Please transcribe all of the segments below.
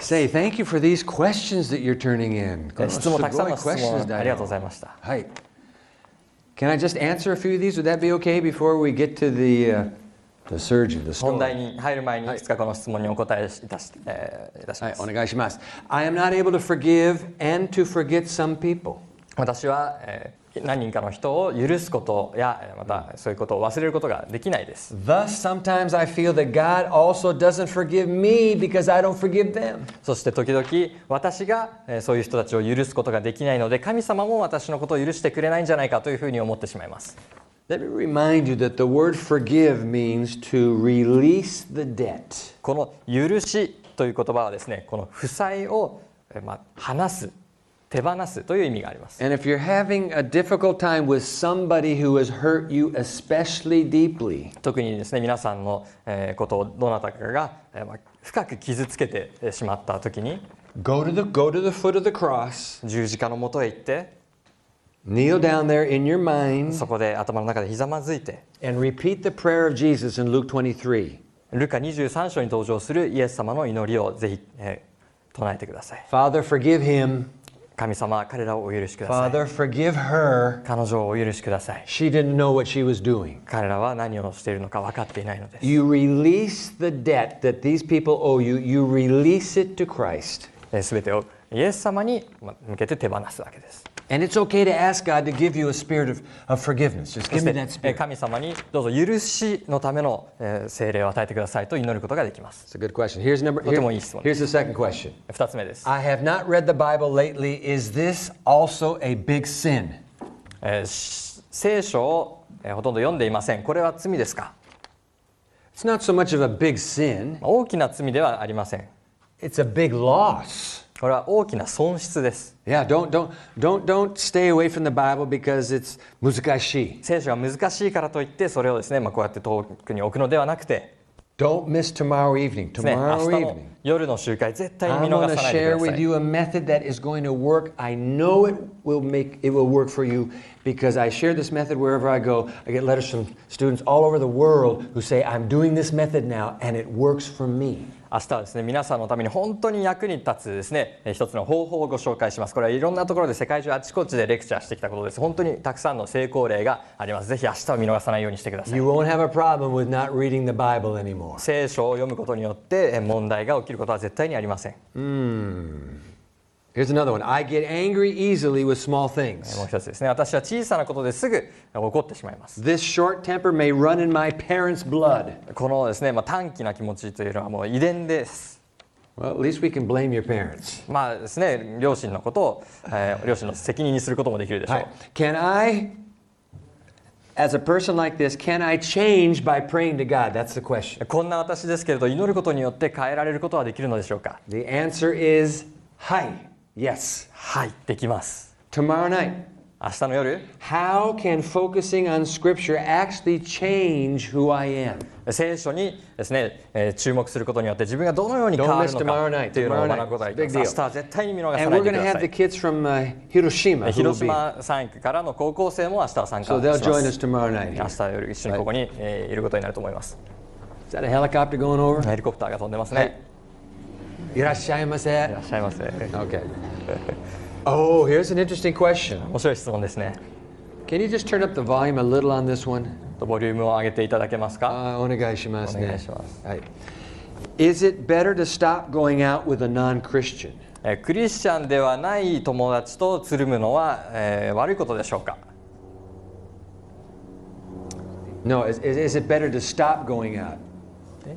say thank you for these questions that you're turning in. え質問たくさんの質 questions 問ありがとうござい Daniel. ました。 Hi. Can I just answer a few of these? Would that be okay before we get to the, uh, the surgeon, the 本題 story? に入る前にいくつかこの質問にお答えいたし,、えーいたしまはい、す。お願いします。I am not able to forgive and to forget some people. 私は、えー 何人かの人を許すことやまたそういうことを忘れることができないです。そして時々私がそういう人たちを許すことができないので神様も私のことを許してくれないんじゃないかというふうに思ってしまいます。この許しという言葉はですね、この負債を、まあ、話す。手放すという意味があります。And if you're having a difficult time with somebody who has hurt you especially deeply, 特にですね皆さんのえーことをどなたかが深く傷つけてえーしまった時に go to the go to the foot of the cross, 十字架のもとへ行って kneel down there in your mind, そこで頭の中でひざまずいて and repeat the prayer of Jesus in Luke 23. ルカ23章に登場するイエス様の祈りをぜひ、えー唱えてください Father, forgive him. 神様彼らをお許しください Father, forgive her. 彼女をお許しください She didn't know what she was doing. 彼らは何をしているのか分かっていないのです You release the debt that these people owe you. You release it to Christ. えー全てをイエス様にま向けて手放すわけです And it's okay to ask God to give you a spirit of, of forgiveness. Just そ give し me て that えー spirit. 神様にどうぞ許しのためのえー聖霊を与えてくださいと祈ることができます It's a good question. Here's number. とてもいい質問。here's the second question. 2つ目です I have not read the Bible lately. Is this also a big sin? えーし聖書を、えーほとんど読んでいませんこれは罪ですか It's not so much of a big sin. 大きな罪ではありません It's a big loss. これは大きな損失です Yeah, don't don't don't don't stay away from the Bible because it's muzikashi. 聖書が難しいからといってそれをですね、まあ、こうやって遠くに置くのではなくて Don't miss tomorrow evening. Tomorrow 日の evening. 夜の集会絶対に I'm 見 going 逃 to さないで share くだ with さい you a method that is going to work. I know it will make it will work for you because I share this method wherever I go. I get letters from students all over the world who say, I'm doing this method now and it works for me. 明日はですね皆さんのために本当に役に立つですね一つの方法をご紹介しますこれはいろんなところで世界中あちこちでレクチャーしてきたことです本当にたくさんの成功例がありますぜひ明日は見逃さないようにしてください聖書を読むことによって問題が起きることは絶対にありません、mm. Here's another one. I get angry easily with small もう things. 一つですね私は小さなことですぐ怒ってしまいます This short temper may run in my parents' blood. このですね、まあ、短気な気持ちというのはもう遺伝です Well, at least we can blame your parents. まあですね両親のことを、えー両親の責任にすることもできるでしょう、Hi. Can I, as a person like this, can I change by praying to God? That's the question. こんな私ですけれど祈ることによって変えられることはできるのでしょうか The answer is hi. Yes. はいできます Tomorrow night. 明日の夜 How can focusing on Scripture actually change who I am? 聖書にですね、えー注目することによって自分がどのように変わるのか.というのを学ぶことが.できます.明日は絶対に見逃さないでください kids from uh, Hiroshima. 広.島3区からの高校生も明日は参加 So しま join us す tomorrow night. 明日夜一緒にここに、えーいることになると思います Is that a helicopter going over? ヘリコプターが飛んでますね、い、らっしゃいませ Okay. Oh, here's an interesting question. 面白い質問ですね Can you just turn up the volume a little on this one? ボリュームを上げていただけますか、Uh, お願いしますね。お願いします。はい。Is it better to stop going out with a non-Christian? えークリスチャンではない友達とつるむのは、えー悪いことでしょうか No, is, is it better to stop going out?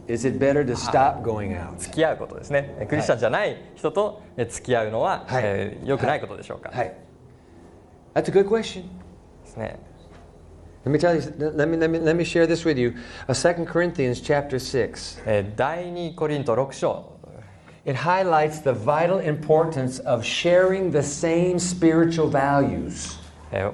Is it better to stop going out? 付き合うことですねえークリスチャンじゃない人とえー付き合うのは、はいえー良くないことでしょうか、 Hey, that's a good question. ですね Let me tell you. Let me let me let me share this with you. Uh, 2 Corinthians chapter six. えー第2コリント6章 It highlights the vital importance of sharing the same spiritual values. えー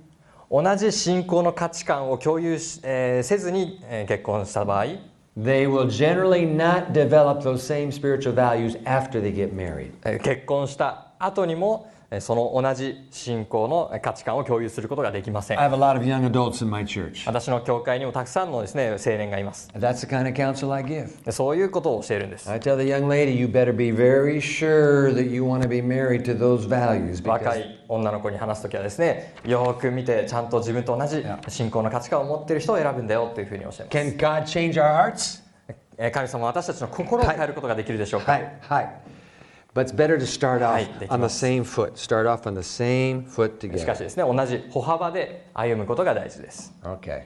同じ信仰の価値観を共有し、えーせずに、えー結婚した場合 they will generally not develop those same spiritual values after they get married. えー結婚した後にもえーその同じ信仰の価値観を共有することができません。私の教会にもたくさんのです、ね、青年がいます。そういうことを教えるんです。若い女の子に話すとはですね、よく見て、ちゃんと自分と同じ信仰の価値観を持ってる人を選ぶんだよ。神様、私たちの心を変えることができるでしょうか、はい But it's better to start off Hi, on the same foot. Start off on the same foot しか together. しですね同じ歩幅で歩むことが大事です Okay.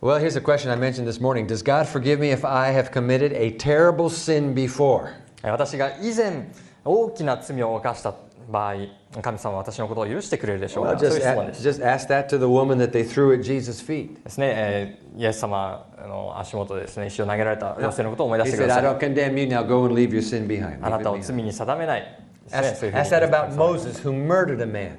Well, here's a question I mentioned this morning. Does God forgive me if I have committed a terrible sin before? えー私が以前大きな罪を犯した 場合神様は私のことを許してくれるでしょう Well, かそういう just, 質問です just ask that to the woman that they threw at Jesus' feet. ですね、えーイエス様の足元でですね石を投げられた女性のことを思い出 He してく said, だ I さい don't condemn you. Now go and leave your sin behind. あなたを.罪に定めない Ask, ask that 神 about Moses, who murdered a man,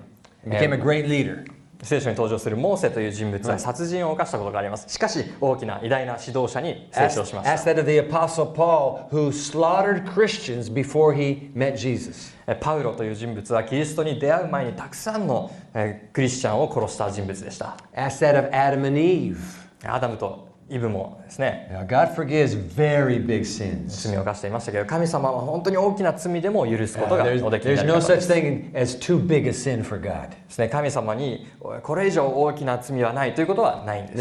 became a great leader. 聖書に登場するモーセという人物は殺人を犯したことがありますしかし大きな偉大な指導者に成長しました that of the Apostle Paul, who slaughtered Christians before he met Jesus. えパウロという人物はキリストに出会う前にたくさんのえークリスチャンを殺した人物でした Ask that of Adam and Eve. アダムとイブもですね。罪を犯していましたけど神様は本当に大きな罪でも許すことができるで、神様にこれ以上大きな罪はないということはないんです。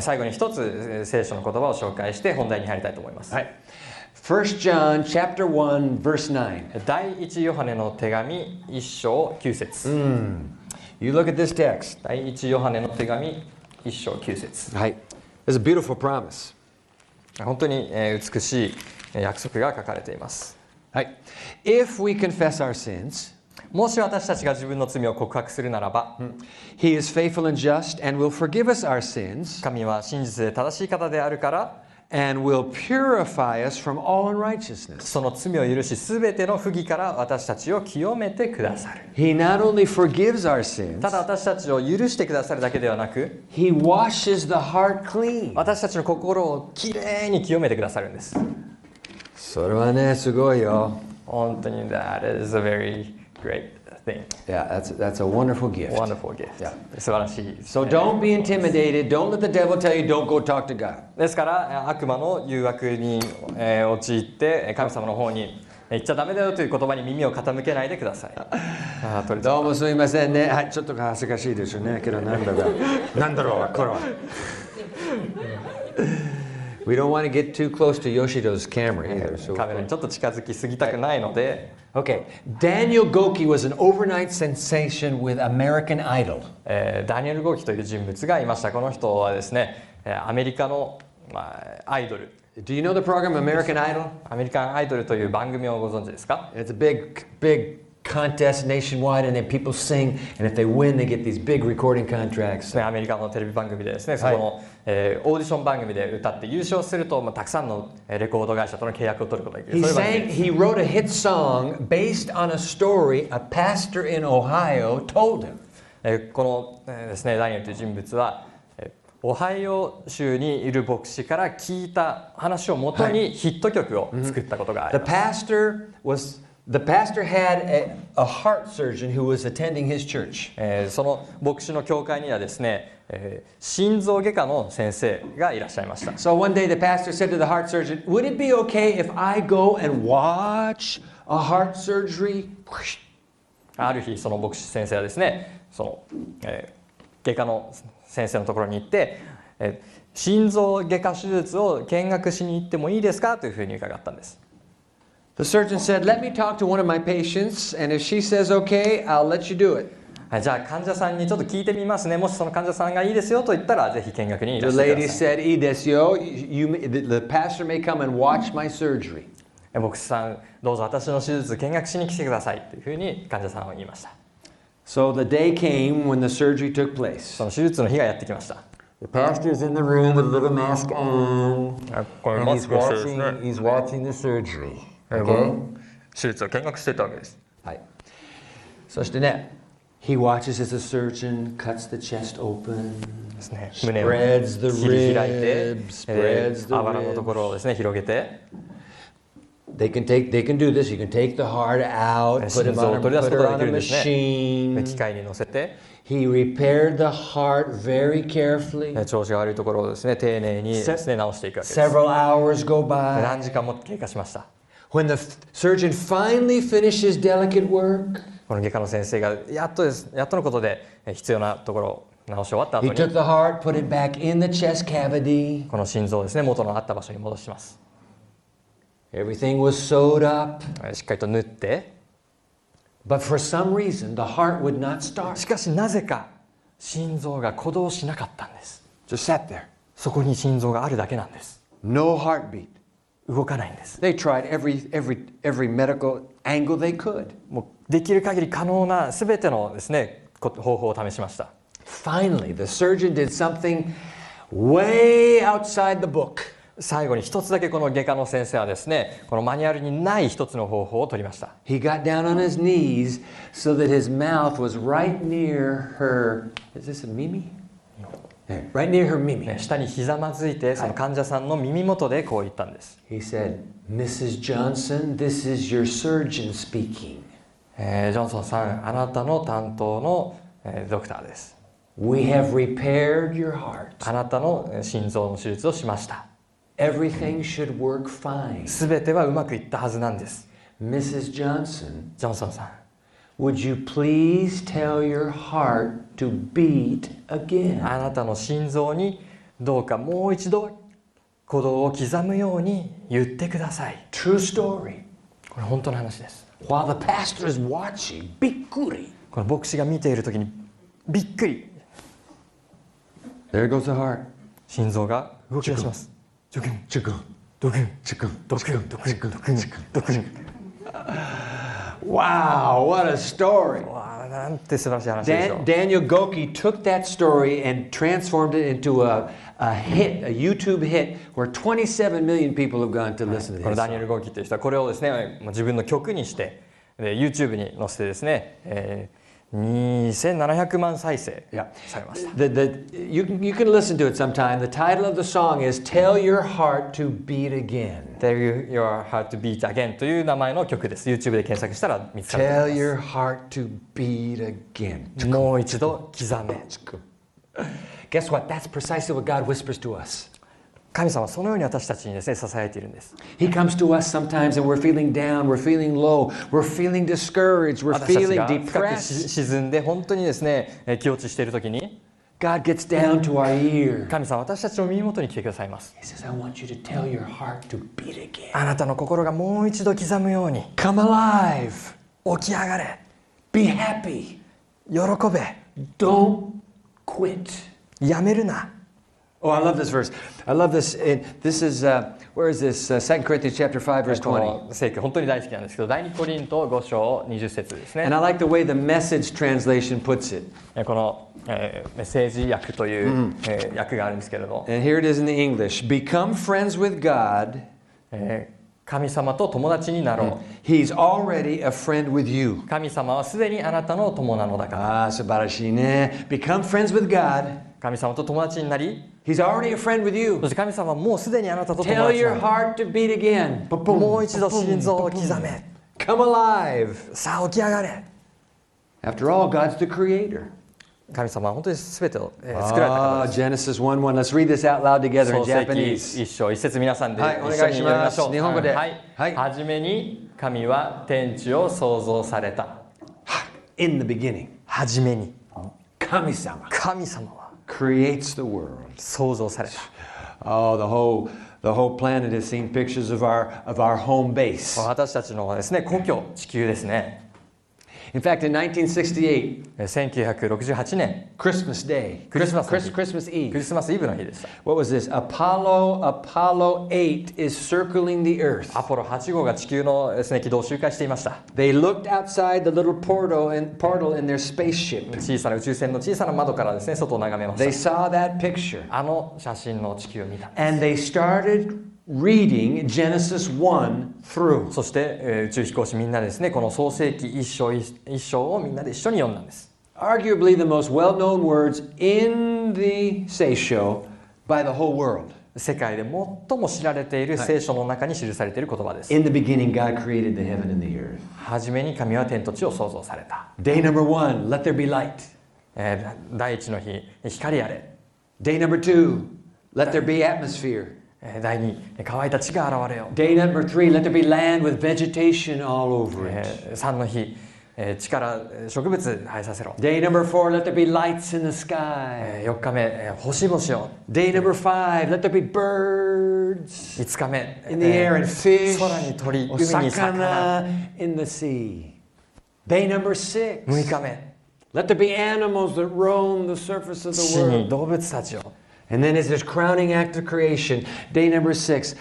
最後に一つ聖書の言葉を紹介して本題に入りたいと思います。第一ヨハネの手紙一章九節、You look at this text. 第一ヨハネの手紙一章九節 Right. There's a beautiful promise. 本当にえー美しいえー約束が書かれています Right. If we confess our sins, もし私たちが自分の罪を告白するならば、he is faithful and just and will forgive us our sins 神は真実で正しい方であるから and will purify us from all unrighteousness. その罪を許し全ての不義から私たちを清めてくださる He not only forgives our sins, ただ私たちを許してくださるだけではなく he washes the heart clean. 私たちの心をきれいに清めてくださるんですそれはね、すごいよ。本当に That is a very great thing Yeah, that's, that's a wonderful gift. wonderful gift Yeah. 素晴らしい So don't be intimidated. Don't let the devil tell you don't go talk to God. ですから悪魔の誘惑に、えー陥ってえー神様の方にえー言っちゃダメだよという言葉に耳を傾けないでくださいあどうもすみませんね。はい、ちょっと恥ずかしいですよね。けどなんだか、なんだろう、これは。We don't want to get too close to Yoshido's camera either. う So. カメラにちょっと近づきすぎたくないので、Okay, Daniel Goki was an overnight sensation with American Idol. えーダニエル・ゴーキという人物がいましたこの人はですねえーアメリカの、まあ、アイドル Do you know the program American Idol? アメリカンアイドルという番組をご存知ですか It's a big, big contest nationwide, and then people sing, and if they win, they get these big recording contracts. ねアメリカのテレビ番組でですねそこの、えーオーディション番組で歌って優勝すると、まあ、たくさんのえーレコード会社との契約を取ることができ He るそういう番組 sang, he wrote a hit song based on a story a pastor in Ohio told him. えーこの、えーですねダニエルという人物はえーオハイオ州にいる牧師から聞いた話をもとにヒット曲を作ったことがあります、pastor was the pastor had a, a heart surgeon who was attending his church. えーその牧師の教会にはですね、えー心臓外科の先生がいらっしゃいました So one day the pastor said to the heart surgeon, "Would it be okay if I go and watch a heart surgery?" ある日その牧師先生はですねその、えー外科の先生のところに行って、えー心臓外科手術を見学しに行ってもいいですかというふうに伺ったんです The surgeon said, "Let me talk to one of my patients, and if she says okay, I'll let you do it." はいじゃあ患者さんにちょっと聞いてみますねもしその患者さんがいいですよと言ったらぜひ見学にい The らしてく lady ださい said, "いいですよ you, may- the, the pastor may come and watch my surgery. え牧師さんどうぞ私の手術見学しに来てくださいというふうに患者さんは言いました So the day came when the surgery took place. その手術の日がやってきました The pastor's in the room with a little mask on, これ and he's watching, he's watching the surgery. 手術を見学していたわけですはい。そしてね、he watches as the surgeon cuts the chest open, spreads the 切り開いて ribs, え spreads ー the あばらのとこ ribs. ろをですね広げて They can take, they can do this. You can take the heart out, put him on put こと her が on a machine. 機械に乗せて He repaired the heart very carefully. え調子が悪いところをですね丁寧にですね直していくわけです Several hours go by. 何時間も経過しました When the surgeon finally finished his delicate work, この外科の先生がやっとですやっとのことでえ必要なところを直し終わった後 he に took the heart, put it back in the chest cavity. この心臓をですね元のあった場所に戻します Everything was sewed up. えしっかりと縫って But for some reason, the heart would not start. しかしなぜか心臓が鼓動しなかったんです Just sat there. そこに心臓があるだけなんです No heartbeat. 動かないんです They tried every, every, every medical angle they could. もうできる限り可能な全てのですねこ方法を試しました Finally, the surgeon did something way outside the book. 最後に一つだけこの外科の先生はですねこのマニュアルにない一つの方法を取りました He got down on his knees so that his mouth was right near her. Is this a Mimi? Right near her ね Mimi. 下にひざまずいてその患者さんの耳元でこう言ったんです、He said, Mrs. Johnson, this is your surgeon speaking. えージョンソンさんあなたの担当の、えードクターです We have repaired your heart. あなたのえー心臓の手術をしました Everything should work fine. 全てはうまくいったはずなんです Mrs. Johnson, ジョンソンさん Would you please tell your heart to beat again? あなたの心臓にどうかもう一度鼓動を刻むように言ってください。True story. これ本当の話です。The past is watching, びっくり。この牧師が見ているときにびっくり。There goes the heart. 心臓が動き出します。チュクン、チュクン、ドクン、チュン、ドクン、チュン、ドク、ュン、ドクン。Wow, what a story. わあなんて素晴らしい話でしょ Dan- う Daniel Goki took that story and transformed it into a, a hit, a YouTube hit, where 27 million people have gone to listen to この this. ダニエ song. ル・ゴーキっていう人はこれをですねもう自分の曲にしてで YouTube に載せてですね、えー 2700万再生 Yeah. されました The, the, you, can- you can listen to it sometime. The title of the song is Tell Your Heart to Beat Again. Tell Your Heart to Beat Again という名前の曲です YouTube で検索したら見つかると Tell 思い your heart to beat again. ますもう一度刻め Guess what? That's precisely what God whispers to us. 神様はそのように私たちにですね支えているんです He comes to us sometimes and we're feeling down, we're feeling low, we're feeling discouraged, we're feeling depressed. し沈んで本当にですねえー気落ちしている時に God gets down to our ear. 神様は私たちの耳元に来てくださいます He says, I want you to tell your heart to beat again. あなたの心がもう一度刻むように Come alive. 起き上がれ Be happy. 喜べ Don't quit. やめるな Oh, I love this verse. I love this. And this is, uh, where is this? Uh, 2 Corinthians chapter 5, verse こ 20. の聖句本当に大好きなんですけど第2コリント5章20節ですね And I like the way the message translation puts it. えこの、えーメッセージ訳という、えー訳があるんですけれども、 And here it is in the English Become friends with God. えー神様と友達になろう、 He's already a friend with you. 神様はすでにあなたの友なのだから Ah, sabarashine. Become friends with God. 神様と友達になり そして神様はもうすでにあなたと共にいる。もう一度心臓を刻め。さあ起き上がれ。神様は本当にすべてを作られた方です。Genesis 1:1. 皆さんで一緒に読ましょう。は。じめに神は天地を創造された。はじめに。神様。神様は。creates the world. 創造された Oh, the whole the whole planet has seen pictures of our of our home base. 私たちのですね故郷地球ですね In fact, in 1968, えー1968年 Christmas Day, Christmas Christmas, Eve. Christmas ク Eve. リスマスイブの日でした What was this? Apollo, Apollo 8 is circling the earth. アポロ8号が地球のです、ね、軌道を周回していました They looked outside the little portal and portal in their spaceship. 小さな宇宙船の小さな窓からですね外を眺めま They した saw that picture あの写真の地球を見た and they started reading Genesis 1 through. そして、えー宇宙飛行士みんなでですねこの創世記一章一一章をみんなで一緒に読んだんです Arguably the most well-known words in the Seisho by the whole world. 世界で最も知られている聖書の中に記されている言葉です、 In the beginning, God created the heaven and the earth. 初めに神は天と地を創造された、 Day number one, let there be light. えー第一の日光あれ、 Day number two, let there be atmosphere. Day number three, let there be land with vegetation all over it. 三の日、地から植物生えさせろ。Day number four, let there be lights in the sky. day number five, let there be birds. 五日目、in the air and fish. 空に鳥、海に魚。in the sea. Day number six, 六日目、let there be animals that roam the surface of the world. And then it's this crowning act of creation. Day number six,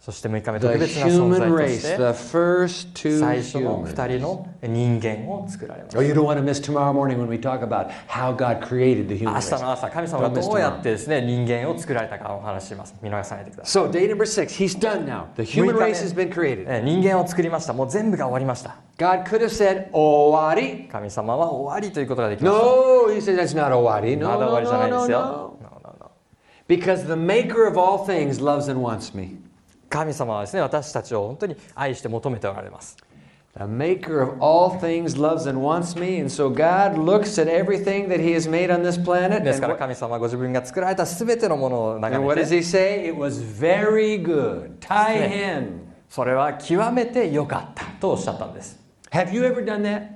そして6日目 the 特別な存 human 在と race, して the first two 最初の humans. 2人の人間を作られます Oh, you don't want to miss tomorrow morning when we talk about how God created the 明 human 日 race. の朝神様がどうやってですね人間を作られたかをお話しします見逃さないでください So, day number six, he's done now. The human Muy race has been created. えー人間を作りましたもう全部が終わりました God could have said, Owari. 神様は終わりということができました No, he said that's not Owari. ま No, だ終わりじゃ no, ない no, です no, よ no. No, no, no. Because the maker of all things loves and wants me. 神様はですね私たちを本当に愛して求めておられます The maker of all things loves and wants me. And so God looks at everything that he has made on this planet. です And から what, 神様はご自分が作られた全てのものを and 眺 what め does て he say? It was very good. Taihen. それは極めて良かったとおっしゃったんです Have you ever done that?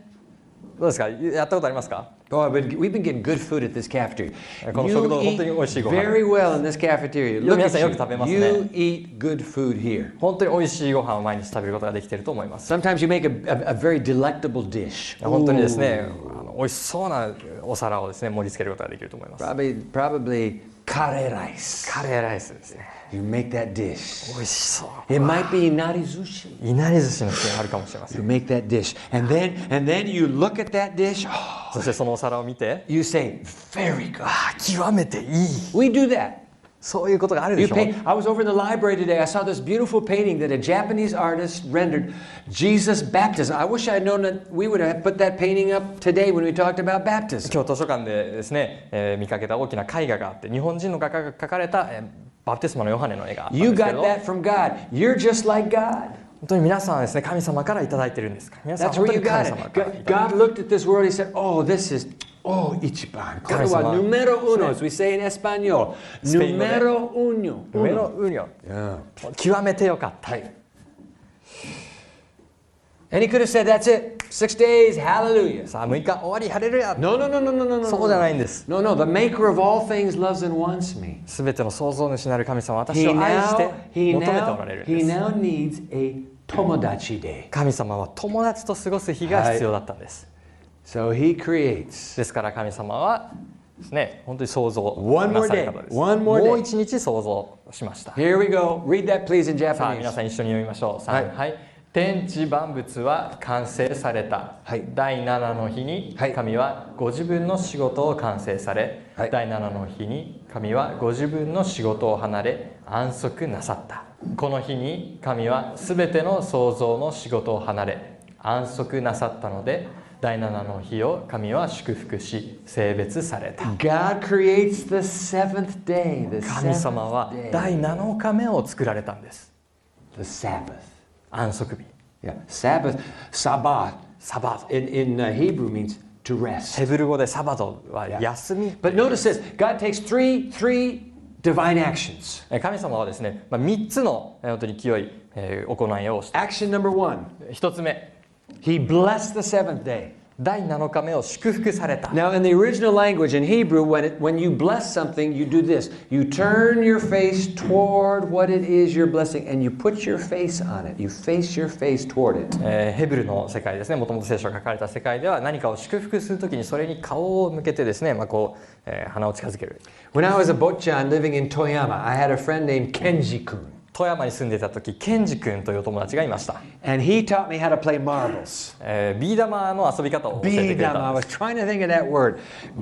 どうですかやったことありますか Oh, I've been, we've been getting good food at this cafeteria. この You 食堂、本当に美味しいご飯。very well in this cafeteria. Look 皆さんよく食べます you. ね。You eat good food here. 本当に美味しいご飯を毎日食べることができていると思います Sometimes you make a, a, a very delectable dish. 本当にですねあの美味しそうなお皿をですね盛り付けることができると思います Probably, probably kare rice. カレーライスですね You make that dish. 美味しそう It might be narizushi. いなり寿司の日があるかもしれませ You ん make that dish, and then and then you look at that dish. oh, そしてそのお皿を見て you say, "Very good." あ極めていい We do that. そういうことがあるで You しょう paint. I was over in the library today. I saw this beautiful painting that a Japanese artist rendered Jesus' baptism. I wish I'd known that we would have put that painting up today when we talked about baptism. 今日図書館でですね、えー見かけた大きな絵画があって日本人の画家が描かれた、えー バプテスマのヨハネの絵があったん You ですけれ got ど that from God. You're just like God. 本当に皆さんはですね神様からいただいてるんです皆さん That's 本 where 当 you に神 got 様 it. からいただい God looked at this world. He said, "Oh, this is oh ichiban. 神様。Numero uno, as we say in. スペイン語で。Numero uno. 上のウニョ Yeah. 極めてよかった、And he could have said, "That's it. Six days. Hallelujah." さあ6日終わりハレルヤ No, no, no, no, no, no, no. そうじゃないんです No, no. The Maker of all things loves and wants me. すべての創造主なる神様は私 He を愛して now, he 求めてお now, られるん he です now needs a tomodachi day. 神様は友達と過ごす日が必要だったんです、So he creates. ですから神様はですね本当に創造 One more なさる方です day. One more day. もう一日創造しました Here we go. Read that, please, in さあ皆 Japanese. さん一緒に読みましょうはい3はい天地万物は完成された、はい第7の日にはい神はご自分の仕事を完成され、はい第7の日に神はご自分の仕事を離れ安息なさったこの日に神は全ての創造の仕事を離れ安息なさったので第7の日を神は祝福し性別された God creates the seventh day. The 神様は.第7日目を作られたんです The Sabbath. 安息日 Yeah. Sabbath, Sabbath, サバド in, in uh, Hebrew means to rest. ヘブル語でサバドは休み But notice this God takes three, three divine actions. え神様はですね、まあ、3つのえー本当に清い、えー行いをして Action number one 1つ目 He blessed the seventh day. 第7日目を祝福された Now, in the original language, in Hebrew, when, it, when you bless something, you do this. You turn your face toward what it is you're blessing, and you put your face on it. You face your face toward it. えーヘブルの世界ですねもともと聖書が書かれた世界では何かを祝福するときにそれに顔を向けてですね、まあこうえー鼻を近づける When I was a botchan living in Toyama, I had a friend named Kenji kun. 富山に住んでいた時ケンジ君というお友達がいました、And he taught me how to play marbles. えービー玉の遊び方を教えてくれ.た I んで was す trying to think of that word.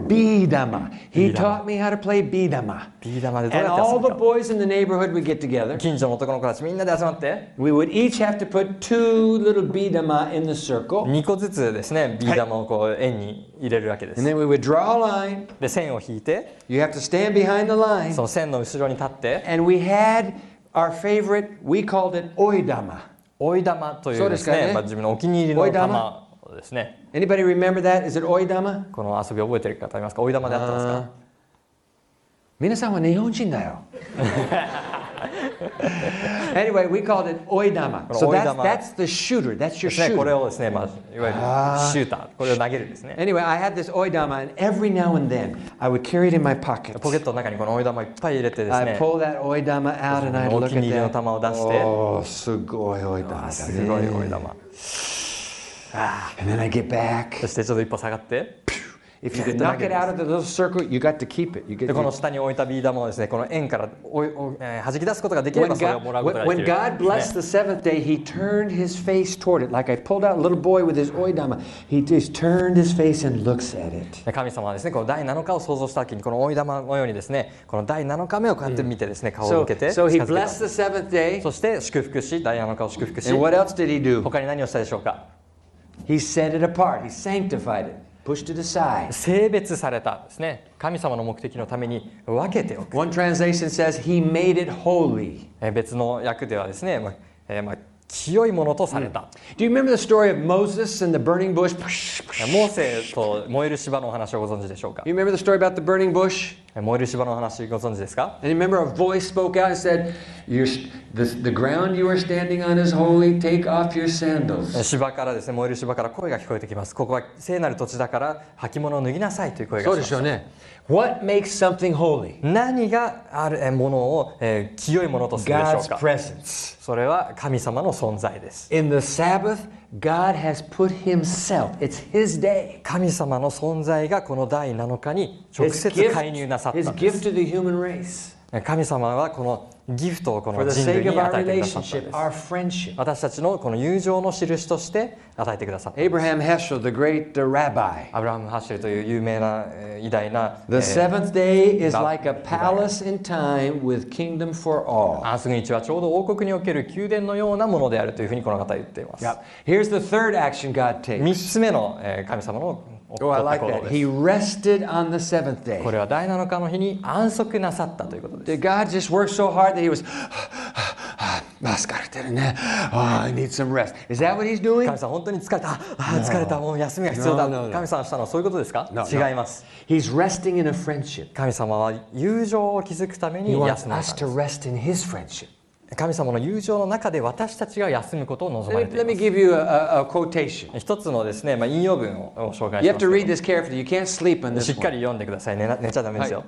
Bidama. He Bidama. taught me how to play bidama. ビー玉でどう And やって all 遊 the ぶか boys in the neighborhood would get together. 近所の男の子たちみんなで集まって We would each have to put two little bidama in the circle. 2個ずつですねビー玉をこう円に入れるわけで And す then we would draw a line. で線を引いて You have to stand behind the line. その線の後ろに立って And we had our favorite, we called it. 追い玉といそうでかねうですすね、まあ、自分のお気に入りの玉ですね Anybody remember that? Is it oidama? この遊び覚えてる方いますか？追い玉であってますか？皆さんは日本人だよ。anyway, we called it oidama. So that's, that's the shooter. That's your shooter. をですね、まあ、いわゆるシューター、これを投げるですね。Anyway, I had this oidama, and every now and then I would carry it in my pocket. ポケットの中にこの追い玉いっぱい入れてです I ね、pull that oidama out and I'd look お気に入りの at 玉を.出して、Oh, すごい oidama だすごい追い玉。And then I get back. そしてちょっと一歩下がって、If you could knock it out of the little circle, you got to keep it. You get でこの下に置いたビー玉をですね、この円からおいおえー弾き出すことができれ when ばそれを God, もらうこと when, ができ when る。God blessed the seventh day, he turned his face toward it. Like I pulled out a little boy with his oidama. He just turned his face and looks at it. で神様はですね、この第7日を想像した時に、この追い玉のようにですね、この第7日目をこうやって見てですね、顔を So, 向けて so 近 he づけた blessed the seventh day. そして祝福し、第7日を祝福し、And what else did he do? 他に何をしたでしょうか He set it apart. He sanctified it. 性別されたですね神様の目的のために分けておく One translation says he made it holy. えー別の訳ではですね、まあえーまあ、清いものとされた、Do you remember the story of Moses and the burning bush? モーセと燃える芝のお話をご存知でしょうか You remember the story about the burning bush? えー燃える芝のお話ご存知ですか And remember a voice spoke out and said, You're, the, the ground you are standing on is holy, take off your えー sandals. 芝からですね燃える芝から声が聞こえてきますここは聖なる土地だから履物を脱ぎなさいという声がします What makes something holy? 何があるえーものを、えー清いものとするでしょ God's うか presence. それは神様の存在です In the Sabbath, God has put Himself, it's His day. 神様の存在がこの第7日に直 His 接 gift, 介入なさった his んです gift to the human race. 神様はこのギフトこの私たちのこの友情の印として与えてくださったアブラハム・ハッシェルという有名な偉大な The seventh アースグニチはちょうど王国における宮殿のようなものであるというふうにこの方言っています。3つ目の神様のこ He れは第7日の日に安息なさったということです God just work so hard that he was, "Ah, 疲れてるね. Oh, I need some rest. Is that what he's doing? 神様本当に疲れたあー疲れたもう休みが必要だ No, no, no. 神様したのはそういうことですか No, no. 違います He's resting in a friendship. 神様は友情を築くため He に wants 休まれ us たん to rest in his friendship. 神様の友情の中で私たちが休むことを望まれてい let ま me す give you a, a, a quotation. 一つのですね、まあ、引用文をを紹介します。To け read this carefully. You can't sleep on ど this しっか.り読んでください寝な寝ちゃダメですよ、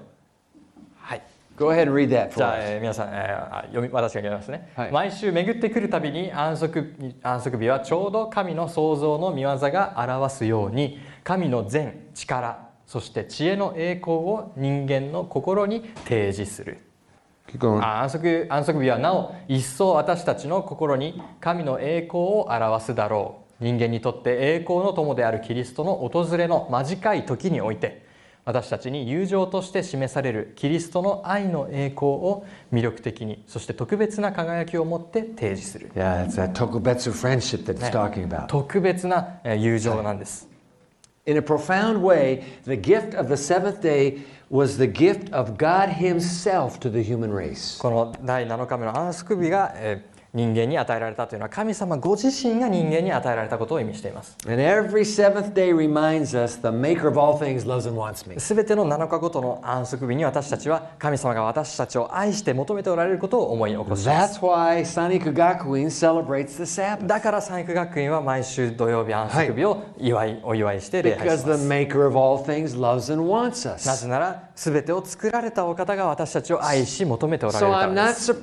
はい。Go ahead and read that じ for ゃあ、us. えー皆さん、えーあ読み私が読みますね、はい。毎週巡ってくるたびに安息安息日はちょうど神の創造の見業が表すように神の全力そして知恵の栄光を人間の心に提示する安息安息日はなお一層私たちの心に神の栄光を表すだろう。人間にとって栄光の友であるキリストの訪れの間近い時において私たちに友情として示されるキリストの愛の栄光を魅力的にそして特別な輝きを持って提示する。Yeah. 特別なえー友情なんです、In a profound way, the gift of the seventh day was the gift of God Himself to the human race. この第7日目の安息日が、えー 人間に与えられたというのは神様ご自身が人間に与えられたことを意味しています。すべての7日ごとの安息日に私たちは神様が私たちを愛して求めておられることを思い起こします。だから三育学院だから三育学院は毎週土曜日安息日を祝いお祝いして礼拝します。なぜならすべてを作られたお方が私たちを愛し求めておられるからです。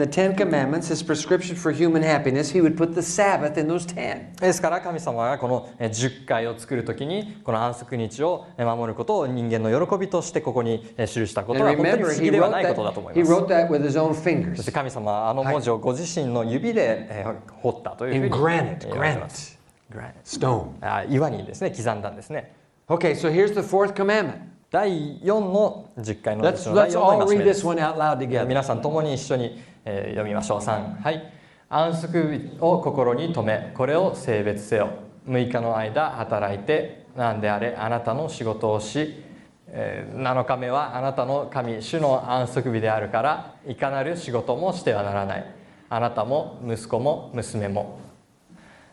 The Ten Commandments his prescription for human happiness, he would put the Sabbath in those ten. ですから神様がこのえ10回を作るときにこの安息日をえ守ることを人間の喜びとしてここにえ記したことは本当に不思 he 議で wrote はないことだと that, 思い he ます wrote that with his own そし fingers て神様はあの文字をご自身の指でえ彫ったというふう in に言われてます granite, granite, stone. あ岩にですね刻んだんですね Okay, so here's the fourth commandment. 第4の10回の Let's, の第 let's 4の all read で this す one out loud together. 皆さん共に一緒に、えー読みましょう。3はい。安息日を心に留めこれを性別せよ。6日の間働いて何であれあなたの仕事をし、え7日目はあなたの神主の安息日であるからいかなる仕事もしてはならない。あなたも息子も娘も。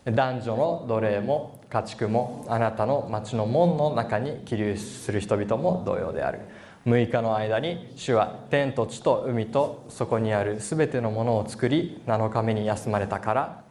男女の奴隷も家畜もあなたの町の門の中に起立する人々も同様である。6日の間に主は天と地と海とそこにあるすべてのものを作り7日目に休まれたから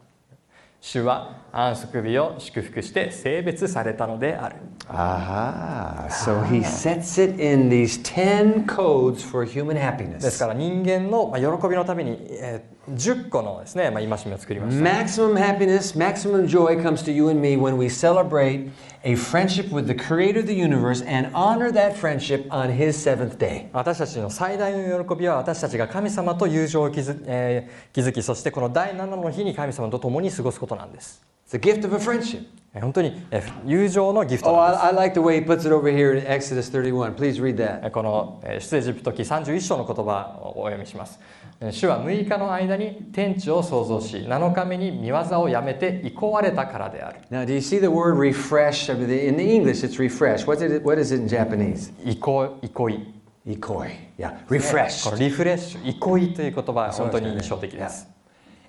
主は安息日を祝福して性別されたのである Aha. So he sets it in these 10 codes for human です happiness. から人間のまあ喜びのためにえー10個のですね、まあ、戒めを作りました Maximum happiness, maximum joy comes to you and me when we celebrate a friendship with the creator of the universe and honor that friendship on his seventh day. 私たちの最大の喜びは私たちが神様と友情を築,、えー築きそしてこの第7の日に神様と共に過ごすことなんです It's the gift of a friendship. えー本当にえー友情のギフト Oh, I, I like the way he puts it over here in Exodus 31. Please read え that. ーこのえー出エジプト記31章の言葉をお読みしますえー主は6日の間に天地を創造し7日目に見業をやめて憩われたからである Now, do you see the word refresh? In the English, it's refresh. What's it, what is it in Japanese? 憩憩い. Yeah, こ refresh. のリフレッシュ憩いという言葉は本当に印象的です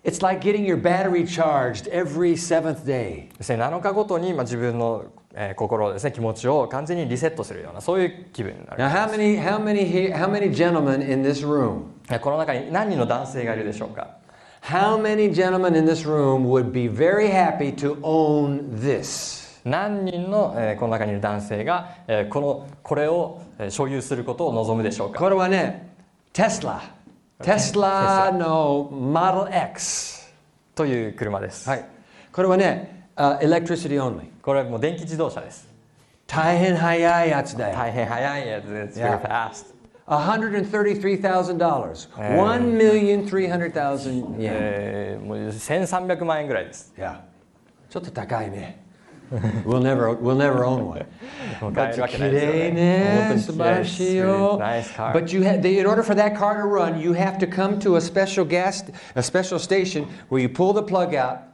It's like getting your battery charged every seventh day. ですね、7日ごとにまあ自分の、えー心をですね気持ちを完全にリセットするようなそういう気分になる Now, how many, how many, how many gentlemen in this room? えこの中に何人の男性がいるでしょうか How many gentlemen in this room would be very happy to own this? 何人の、えーこの中にいる男性が、えーこのこれをえー所有することを望むでしょうかこれはね、Tesla. Tesla no Model X. という車です、はい。これはね、uh, electricity only. これはもう電気自動車です大変早いやつだよ。大変速いやつです Yeah. fast、$133,000. $1,300,000 yen. えーもう1300万円ぐらいです Yeah. ちょっと高いね。We'll never, we'll never own one. もう買え But るわけないですよ綺麗ね本当ね。に素晴らしいよ。Nice car But you have, in order for that car to run, you have to come to a special gas, a special station where you pull the plug out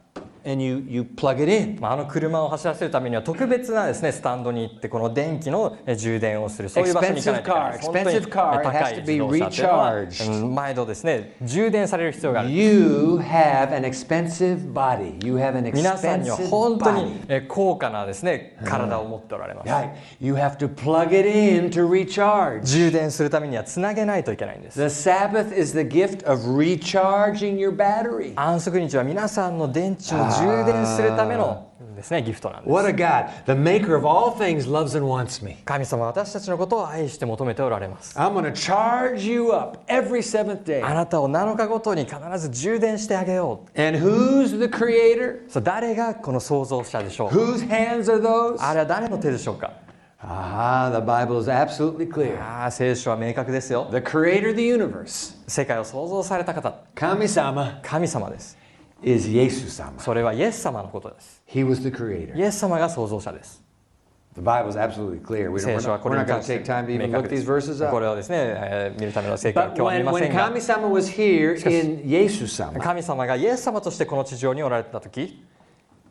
and you, plug it in. あ、の車を走らせるためには特別なです、ね、スタンドに行ってこの電気の充電をする。そういう場所に行かないといけない。本当に高い自動車っ毎度です、ね、充電される必要がある。You have an expensive body. 皆さんには本当に高価なです、ね、体を持っておられます。充電するためにはつなげないといけないんです。The Sabbath is the gift of recharging your battery. 安息日は皆さんの電池を充電する。充電するためのですねギフトなんです What a God. The maker of all things loves and wants me. 神様は私たちのことを愛して求めておられます I'm to charge you up every seventh あ day. なたを7日ごとに必ず充電してあげよう And who's the creator? そう誰がこの創造者でしょう Whose hands are those? あれは誰の手でしょうか Ah, the Bible is absolutely clear. ああ聖書は明確ですよ The creator of the universe, 世界を創造された方 Kami-sama, 神様です is Yesu-sama. それはイエス様のことです He was the creator. イエス様が創造者です The Bible is absolutely clear. We don't, 聖 we're not, not に going 関 to take time to 明 even 確 look で these す verses こ up. れをですね、えー見るための正解は今日は見ませんが Kami-sama was here in Yesu-sama, 神様がイエス様としてこの地上におられた時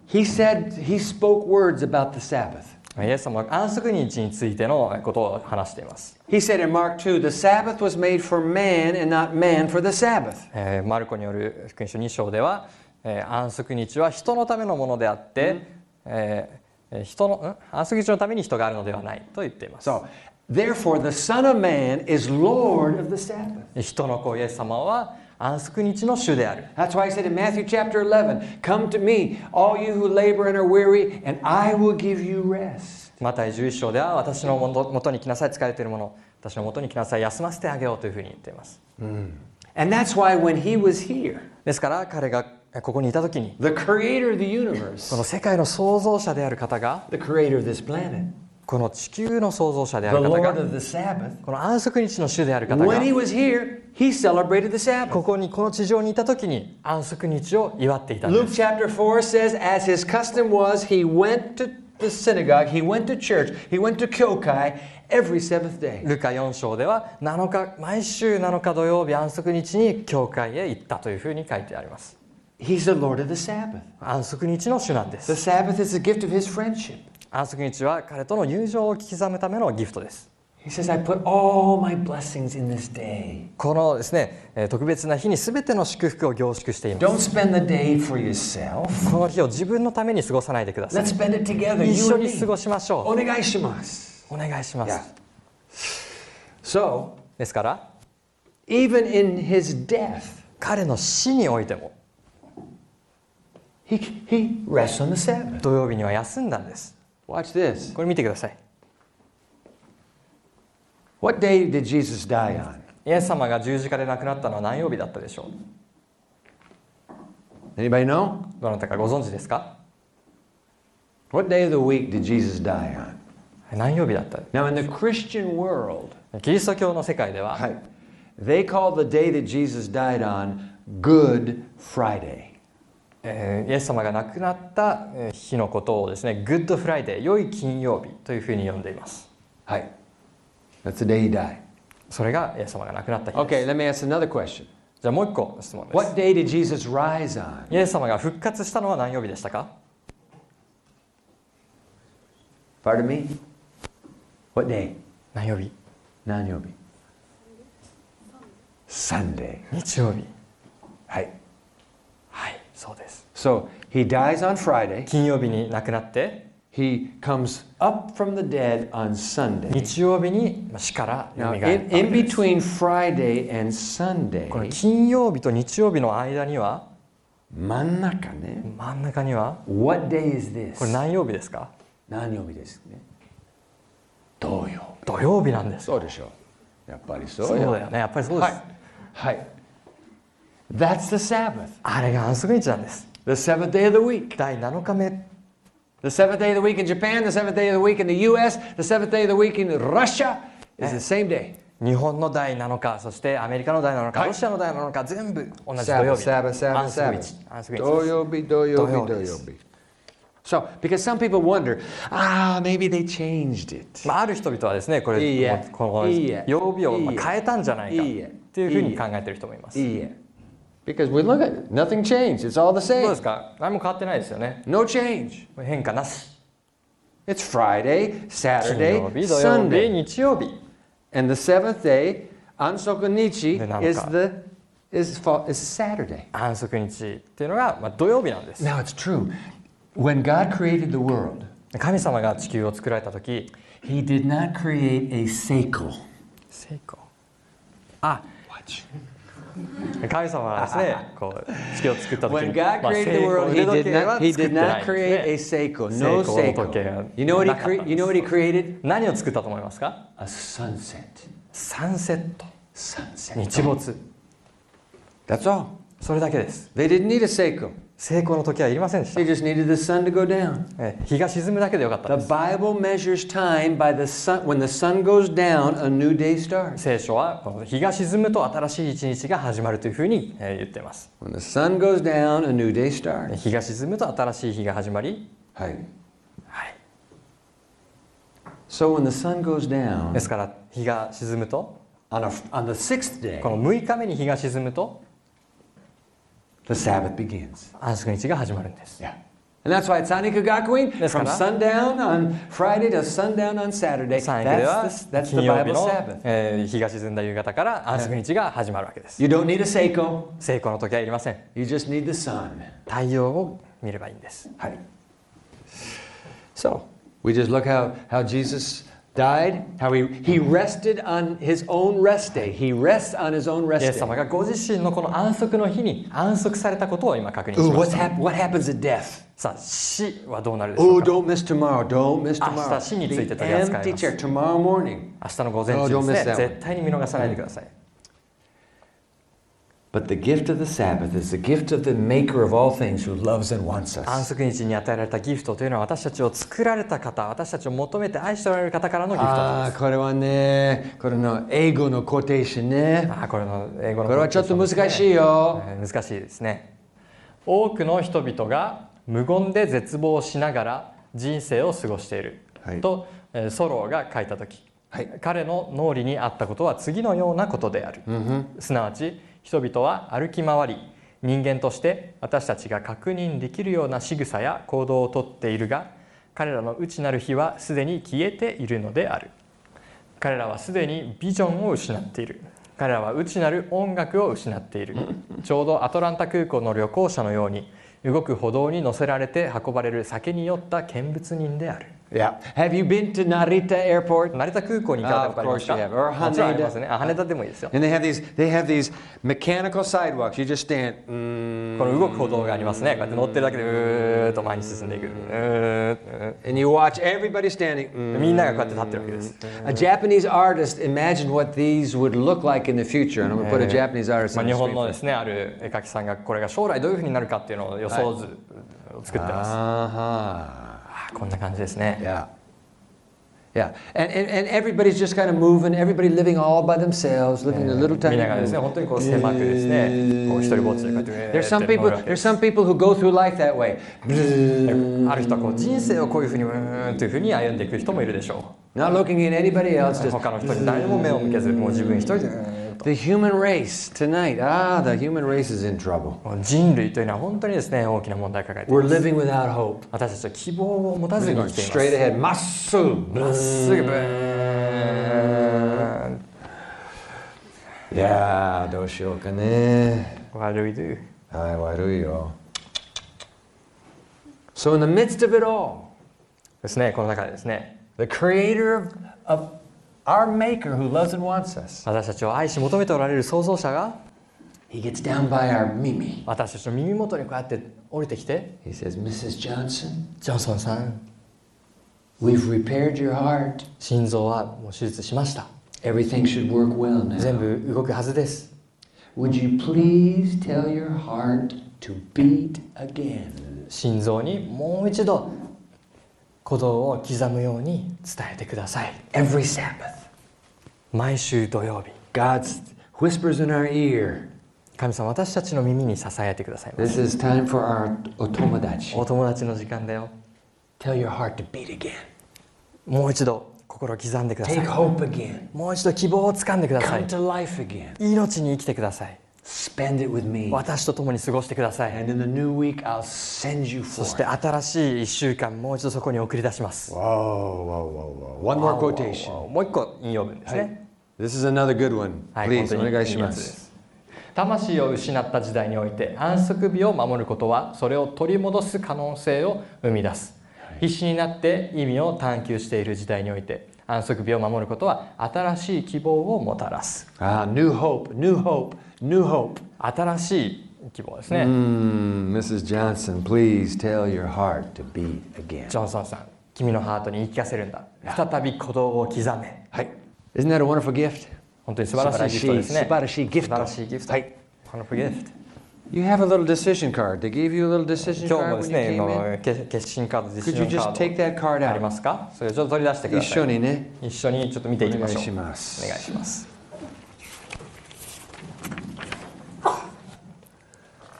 he said, he spoke words about the Sabbath. イエス様は安息日についてのことを話しています。He said in Mark 2 the Sabbath was made for man and not man for the Sabbath. えーマルコによる福音書2章では、えー安息日は人のためのものであって、えーえー人のん安息日のために人があるのではないと言っています。So, therefore, the Son of Man is Lord of the Sabbath. 人の子イエス様は安息日の主である。That's why he said in Matthew chapter 11, Come to me, all you who labor and are weary, and I will give you rest. マタイ11章では私のもとに来なさい疲れているもの私のもとに来なさい休ませてあげようというふうに言っています And that's why when he was here, ですから彼がここにいた時に the creator of the こ universe, の世界の創造者である方が the creator of this planet, この地球の創造者である方が Sabbath, この安息日の主である方が when he was here, he celebrated the Sabbath. ここにこの地上にいた時に安息日を祝っていたんで Luke す chapter 4 says, as his custom was, he went to the synagogue, he went to church, he went to Kyokai every seventh day. ルカ4章では7日毎週7日土曜日安息日に教会へ行ったというふうに書いてあります He's the Lord of the Sabbath. 安息日の主なんで The す Sabbath is a gift of his friendship. 安息日は彼との友情を刻むためのギフトです He says, I put all my blessings in this day. このですねえー特別な日に全ての祝福を凝縮しています Don't spend the day for yourself. この日を自分のために過ごさないでください Let's spend it together. 一緒に.過ごしましょお願いします。うお願いしま Yeah. す So, ですから even in his death, 彼の死においても he, he rests on the Sabbath. 土曜日には休んだんです Watch this. これ見てください What day did Jesus die on? イエス様が十字架で亡くなったのは何曜日だったでしょ Anybody know? うどなたかご存知ですか What day of the week did Jesus die on? 何曜日だった Now, in the Christian world, キリスト教の世界では、Right. They call the day that Jesus died on Good Friday. えーイエス様が亡くなったえー日のことをですね Good Friday 良い金曜日というふうに呼んでいます Hi. That's the day he died. それがイエス様が亡くなった日です、Okay, let me ask another question. じゃあもう一個質問です What day did Jesus rise on? イエス様が復活したのは何曜日でしたか？Pardon me? What day? 何曜日？Nanyobi. Sunday. 日曜日.はいそうです So he dies on Friday. 金曜日に亡くなって He comes up from the dead on Sunday. 日曜日にまあ死から蘇わ in, between Friday and この Sunday, 金曜日と日曜日の間には Manakane. 真ん中には What day is this? これ何曜日ですか？何曜日ですね？土曜。土曜日なんですそうでしょう。やっぱりそうそうよだよねやっぱりそうです、はい。はい。That's the Sabbath. あれが安息日なんです The seventh day of the week. 第7日目 The seventh day of the week in Japan, the seventh day of the week in the US, the seventh day of the week in Russia is the same day. 日本の第7日そしてアメリカの第7日、はいロシアの第7日全部同じ土曜日 Sabbath, 息 Sabbath. 日安息日土曜日. So, because some people wonder, ah, maybe they changed it. まあ、ある人々はですねこれいいえこのいいえ曜日を変えたんじゃないかっいいえていうふうに考えてる人もいます Yeah. Because we look at it, nothing changed. It's all the どうで same. すか何も変わってないですよね No change. 変化なし It's Friday, 金 Saturday, 曜日土曜日 Sunday. 日曜日 And the seventh day, Ansoku Nichi, The is Nanka. the is, fa- is Saturday. 安息日っていうのが、まあ、土曜日なんです Now it's true. When God created the world, 神様が地球を作られた時 He did not create a cycle. 成功あ Watch. 神様はですね、こう月を作った時に、まあ、成功の時計は作ってない。成功の時計はなかったんです。何を作ったと思いますか？A sunset. サンセット。サンセット。日没。That's all. それだけです。They didn't need a seiko. 成功の時はいりませんでした They just needed the sun to go down. え日が沈むだけでよかったん The Bible measures time by the sun. When the sun goes down, a new day starts. 聖書はこの日が沈むと新しい一日が始まるというふうにえー言っています When the sun goes down, a new day starts. 日が沈むと新しい日が始まり、Hi. はい、So when the sun goes で down すから日が沈むと on, a, on the sixth day, この6日目に日が沈むと the Sabbath begins. 安息日が始まるんです Yeah. And that's why it's Hanukkah Gakuin ですか from ら sundown on Friday to sundown on Saturday. 三駅では That's, the, that's the 金曜日 Bible の Sabbath.、えー日が沈んだ夕方から安息日が始まるわけです。 You don't need a Seiko, 成功の時はいりません。 you just need the sun. 太陽を見ればいいんです。 Hi. So, we just look how, how Jesus died, how he, he rested on his own rest day. He rests on his own イエ rest ス様 day. がご自身のこの安息の日に安息されたことを今確認し Ooh, ました。hap- what happens at death? さあ死はどうなるでしょ Oh, うか don't miss tomorrow. Don't miss tomorrow. 明日死について取り扱います。tomorrow morning. 明日の午前 Oh, 中ですね one. 絶対に見逃さないでください。But the gift of the Sabbath is the gift of the maker of all things who loves and wants 安 us. 息日に与えられたギフトというのは私たちを作られた方私たちを求めて愛しておられる方からのギフトああ、ですこれはね、これの英語のコーテーションね。あーこれの英語のこれはちょっと難しいよ。えー難しいですね。多くの人々が無言で絶望しながら人生を過ごしている、はい。と、えーソローが書いた時、はい。彼の脳裏にあったことは次のようなことである、すなわち人々は歩き回り人間として私たちが確認できるような仕草や行動をとっているが彼らの内なる火はすでに消えているのである。彼らはすでにビジョンを失っている。彼らは内なる音楽を失っている。ちょうどアトランタ空港の旅行者のように動く歩道に乗せられて運ばれる酒に酔った見物人である。Yeah. Have you been to Narita Airport? 成田空港に行かれたことありますか Of course you have. Or もちろんありますねあ羽田でもいいですよ And they have these they have these mechanical sidewalks. You just stand. mm, この動く歩道がありますねこうやって乗ってるだけでうーっと前に進んでいくうーっと and you watch everybody standing. mm. みんながこうやって立ってるわけです A Japanese artist imagined what these would look like in the future, and I'm to put a Japanese artist まあ on 日 the 本 screen. のですねある絵描きさんがこれが将来どういうふうになるかっていうのを予想図を作ってます、Uh-huh. あこんな感じですね Yeah. Yeah. And, and, and everybody's just kind of moving, everybody living all by themselves, living in a little み tiny room. There's some people there's some people who go through life that way. ある人はこう人生をこういうふうにうーんというふうに歩んでいく人もいるでしょ Not looking at anybody う else, just 他の人に誰にも目を向けずもう自分一人で the human race tonight. Ah, the human race is in trouble. もう人類というのは本当にですね大きな問題を抱えてい We're ます living without hope. 私たちは希望を持たずに We're 生き going てい straight ま ahead. す Masu. まっすぐブーン Yeah, どうしようかね。 What do we do? はい、悪いよ。So in the midst of it all, ですねこの中でですね the creator of, of our maker who loves and wants us, 私たちを愛し求めておられる創造者が he gets down by our mimi. 私たちの耳元にこうやって降りてきて He says, Mrs. Johnson, ジョンソンさん we've repaired your heart. 心臓はもう手術しました Everything should work well 全 now. 部動くはずです Would you please tell your heart to beat again? 心臓にもう一度鼓動を刻むように伝えてください Every Sabbath. 毎週土曜日 God whispers in our ear, 神様私たちの耳に支えてくださいま This す is time for our otomodachi. お友達の時間だよ Tell your heart to beat again. もう一度心を刻んでくださ Take い hope again. もう一度希望をつかんでくださ Come い to life again. 命に生きてください私と共に過ごしてください。そして新しい1週間、もう一度そこに送り出します。もう一個引用文ですね。Hey. はい、お願いします。魂を失った時代において、安息日を守ることは、それを取り戻す可能性を生み出す。必死になって意味を探求している時代において、安息日を守ることは、新しい希望をもたらす。New hope. 新しい希望ですね、Mm, Mrs. Johnson, please tell your heart to beat again. ジョンソンさん君のハートに言い聞かせるんだ再び鼓動を刻め Hi. Isn't that a wonderful gift? 本当に素晴らしいギフトですね素晴らしいギフト素晴らしいギフトはいこのギフト You have a little decision card. They gave you a little decision 今日も card です when ね you こ came in. の決決心カード Could 実 you 習カ just take ー that card ドあり out? ますかそれをちょっと取り出してくだ一さい緒にね。一緒にちょっと見ていきましょうお願いしますお願いします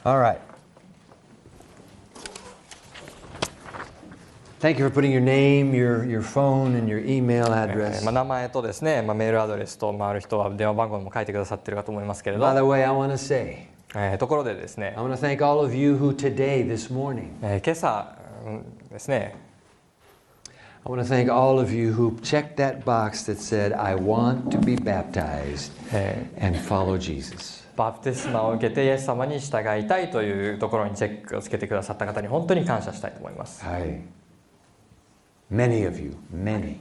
All right. Thank you for putting your name, your, your phone, and your email え address. ーまあ、名前とですね、まあ、メールアドレスと、まあ、ある人は電話番号も書いてくださってるかと思いますけれど、 By the way, I want to say, えーところでですね I、want to thank all of you who today, this morning, えー今朝 うんですね I want to thank all of you who checked that box that said, I want to be baptized え and follow Jesus. バプテスマを受けてイエス様に従いたいというところにチェックをつけてくださった方に本当に感謝したいと思います。Hi. Many of you, many.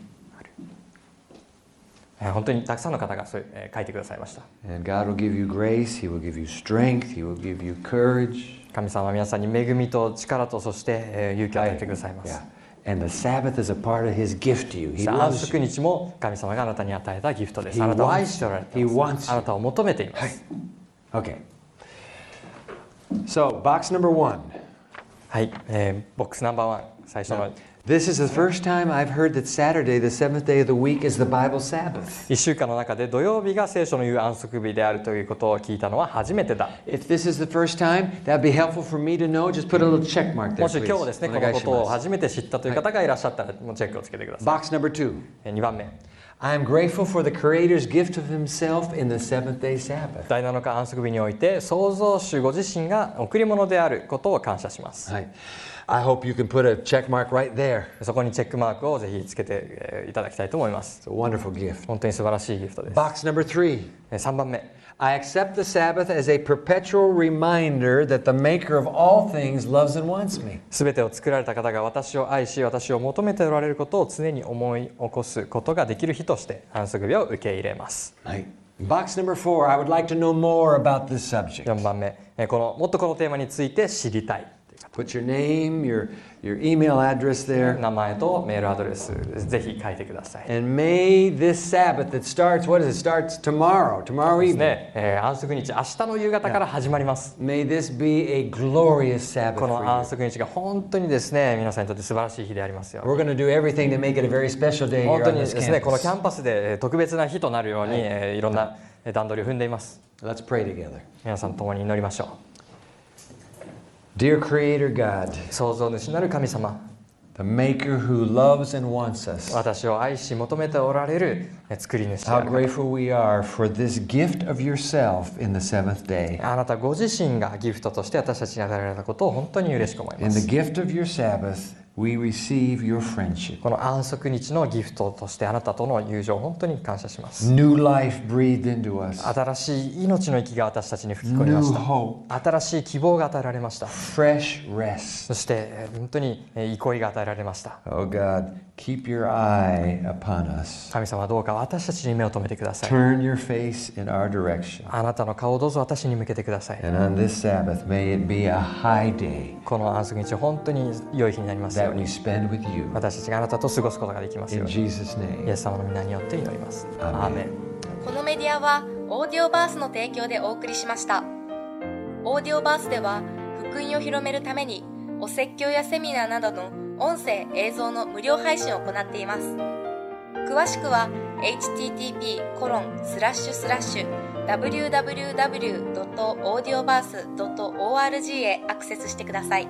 えー本当にたくさんの方がそ書いてくださいました。And God will give you grace, He will give you strength, He will give you courage. 神様は皆さんに恵みと力とそしてえー勇気を与えてくださいます。Yeah. And the Sabbath is a part of His gift to you. He 安 loves 息 you. 日も神様があなたに与えたギフトです。He あなたを愛しておられてい wants- ま he す。wants あなたを求めています。Okay. So, box number one. はい、えーボックスナンバーワン最初の This is the first time I've heard that Saturday, the seventh day of the week, is the Bible Sabbath. 1週間の中で土曜日が聖書の言う安息日であるということを聞いたのは初めてだ。If this is the first time, that'd be helpful for me to know. Just put a little check mark there, もし.今日ですね、このことを初めて知ったという方がいらっしゃったら、もうチェックをつけてください。Box number two. 2番目、I am grateful for the Creator's gift of Himself in the seventh day Sabbath. 第7日安息日において創造主ご自身が贈り物であることを感謝します。Right. I hope you can put a check mark right there. そこにチェックマークをぜひつけてえーいただきたいと思います。It's a wonderful gift. 本当に素晴らしいギフトです。Box number three. 3番目、I accept the Sabbath as a perpetual reminder that the Maker of all things loves and wants me. すべてを作られた方が私を愛し、私を求めておられることを常に思い起こすことができる日として安息日を受け入れます。Right. Box number four. I would like to know more about this subject. 4番目、えーこのもっとこのテーマについて知りたい。Put your name, your, your email address there. 名前とメールアドレスぜひ書いてください。And may this Sabbath that starts, what is it? Starts tomorrow, tomorrow evening. ね、えー安息日、明日の夕方から始まります。May this be a glorious Sabbath この安息日が本当にですね、皆さんにとって素晴らしい日でありますよ。We're going to do everything to make it a very special day 本 here 当 on に this ですね、この campus. キャンパスでえー特別な日となるように、えーいろんなえー段取りを踏んでいます。Let's pray together. 皆さん共に祈りましょ Dear Creator God, う。創造主なる神様、the Maker who loves and wants us, 私を愛し求めておられるえー作り主で how ある grateful we are for this gift of yourself in the seventh day. あなたご自身がギフトとして私たちに与えられたことを本当に嬉しく思いま In the す。gift of your Sabbath, we receive your friendship. この安息日のギフトとしてあなたとの友情を本当に感謝します。New life breathed into us, 新しい命の息が私たちに吹き込み new ました hope, 新しい希望が与えられました fresh rest. そしてえー本当にえー憩いが与えられました Oh God, keep your eye upon us. 神様どうか私たちに目を留めてください Turn your face in our direction. あなたの顔をどうぞ私に向けてください And on this Sabbath, may it be a high day この安息日本当に良い日になります私たちがあなたと過ごすことができますよ In うに。Jesus' イ name. エス様の皆によって祈ります。アーメンアーメンこのメディアはオーディオバースの提供でお送りしました。オーディオバースでは福音を広めるためにお説教やセミナーなどの音声映像の無料配信を行っています。詳しくは http コロンスラッシュスラッシュ www.audioverse.org へアクセスしてください